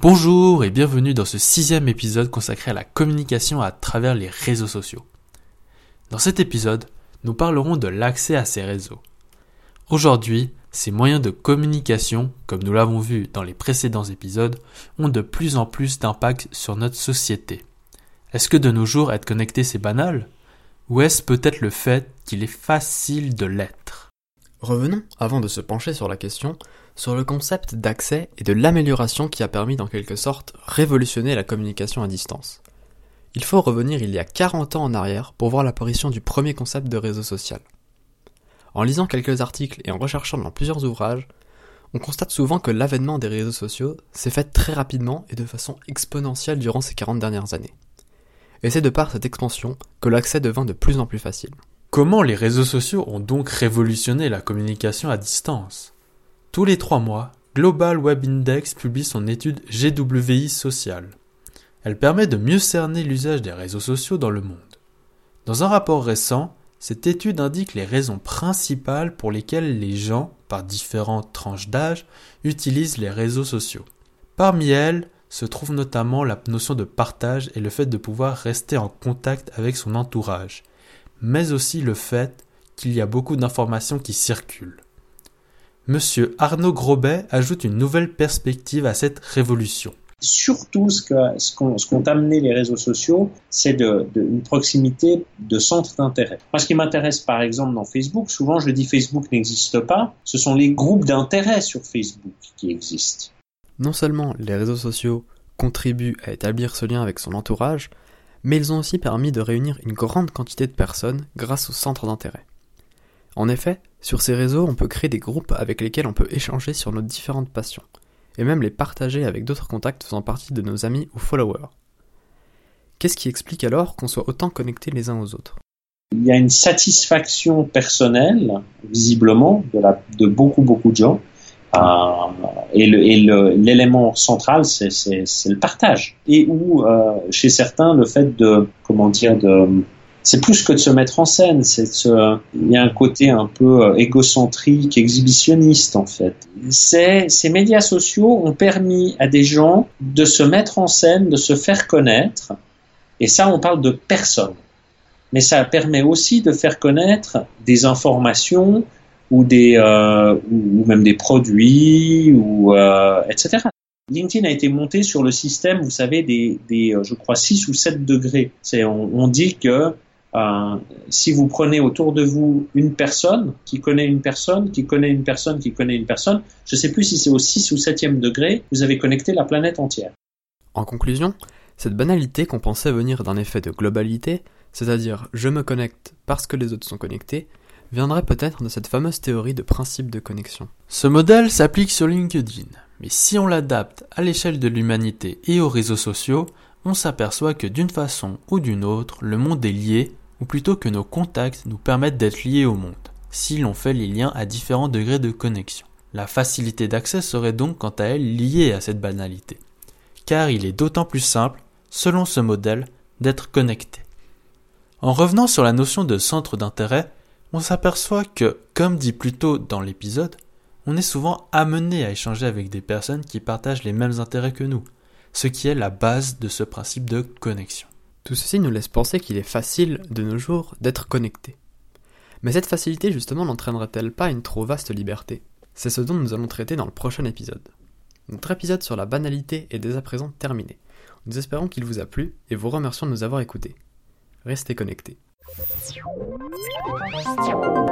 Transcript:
Bonjour et bienvenue dans ce sixième épisode consacré à la communication à travers les réseaux sociaux. Dans cet épisode, nous parlerons de l'accès à ces réseaux. Aujourd'hui, ces moyens de communication, comme nous l'avons vu dans les précédents épisodes, ont de plus en plus d'impact sur notre société. Est-ce que de nos jours être connecté c'est banal? Ou est-ce peut-être le fait qu'il est facile de l'être? Revenons, avant de se pencher sur la question, sur le concept d'accès et de l'amélioration qui a permis d'en quelque sorte révolutionner la communication à distance. Il faut revenir il y a 40 ans en arrière pour voir l'apparition du premier concept de réseau social. En lisant quelques articles et en recherchant dans plusieurs ouvrages, on constate souvent que l'avènement des réseaux sociaux s'est fait très rapidement et de façon exponentielle durant ces 40 dernières années. Et c'est de par cette expansion que l'accès devint de plus en plus facile. Comment les réseaux sociaux ont donc révolutionné la communication à distance? Tous les trois mois, Global Web Index publie son étude GWI sociale. Elle permet de mieux cerner l'usage des réseaux sociaux dans le monde. Dans un rapport récent, cette étude indique les raisons principales pour lesquelles les gens, par différentes tranches d'âge, utilisent les réseaux sociaux. Parmi elles se trouve notamment la notion de partage et le fait de pouvoir rester en contact avec son entourage, mais aussi le fait qu'il y a beaucoup d'informations qui circulent. Monsieur Arnaud Grobet ajoute une nouvelle perspective à cette révolution. Surtout, ce qu'ont ce amené les réseaux sociaux, c'est de, de, une proximité de centres d'intérêt. Moi, ce qui m'intéresse, par exemple, dans Facebook, souvent je dis Facebook n'existe pas, ce sont les groupes d'intérêt sur Facebook qui existent. Non seulement les réseaux sociaux contribuent à établir ce lien avec son entourage, mais ils ont aussi permis de réunir une grande quantité de personnes grâce aux centres d'intérêt. En effet, sur ces réseaux, on peut créer des groupes avec lesquels on peut échanger sur nos différentes passions et même les partager avec d'autres contacts faisant partie de nos amis ou followers. Qu'est-ce qui explique alors qu'on soit autant connectés les uns aux autres? Il y a une satisfaction personnelle, visiblement, de, beaucoup, beaucoup de gens. Et l'élément central, c'est le partage. Et où, euh, chez certains, le fait de, comment dire, de c'est plus que de se mettre en scène, c'est il y a un côté un peu euh, égocentrique, exhibitionniste en fait. Ces, ces médias sociaux ont permis à des gens de se mettre en scène, de se faire connaître, et ça on parle de personnes. Mais ça permet aussi de faire connaître des informations ou des euh, ou même des produits ou euh, etc. LinkedIn a été monté sur le système, vous savez, des, des je crois 6 ou 7 degrés. C'est on, on dit que euh, si vous prenez autour de vous une personne qui connaît une personne, qui connaît une personne, qui connaît une personne, je ne sais plus si c'est au 6 ou 7e degré, vous avez connecté la planète entière. En conclusion, cette banalité qu'on pensait venir d'un effet de globalité, c'est-à-dire je me connecte parce que les autres sont connectés, viendrait peut-être de cette fameuse théorie de principe de connexion. Ce modèle s'applique sur LinkedIn, mais si on l'adapte à l'échelle de l'humanité et aux réseaux sociaux, on s'aperçoit que d'une façon ou d'une autre, le monde est lié, ou plutôt que nos contacts nous permettent d'être liés au monde, si l'on fait les liens à différents degrés de connexion. La facilité d'accès serait donc quant à elle liée à cette banalité, car il est d'autant plus simple, selon ce modèle, d'être connecté. En revenant sur la notion de centre d'intérêt, on s'aperçoit que, comme dit plus tôt dans l'épisode, on est souvent amené à échanger avec des personnes qui partagent les mêmes intérêts que nous, ce qui est la base de ce principe de connexion. Tout ceci nous laisse penser qu'il est facile, de nos jours, d'être connecté. Mais cette facilité justement n'entraînerait-elle pas une trop vaste liberté? C'est ce dont nous allons traiter dans le prochain épisode. Notre épisode sur la banalité est dès à présent terminé. Nous espérons qu'il vous a plu et vous remercions de nous avoir écoutés. Restez connectés. Thank you.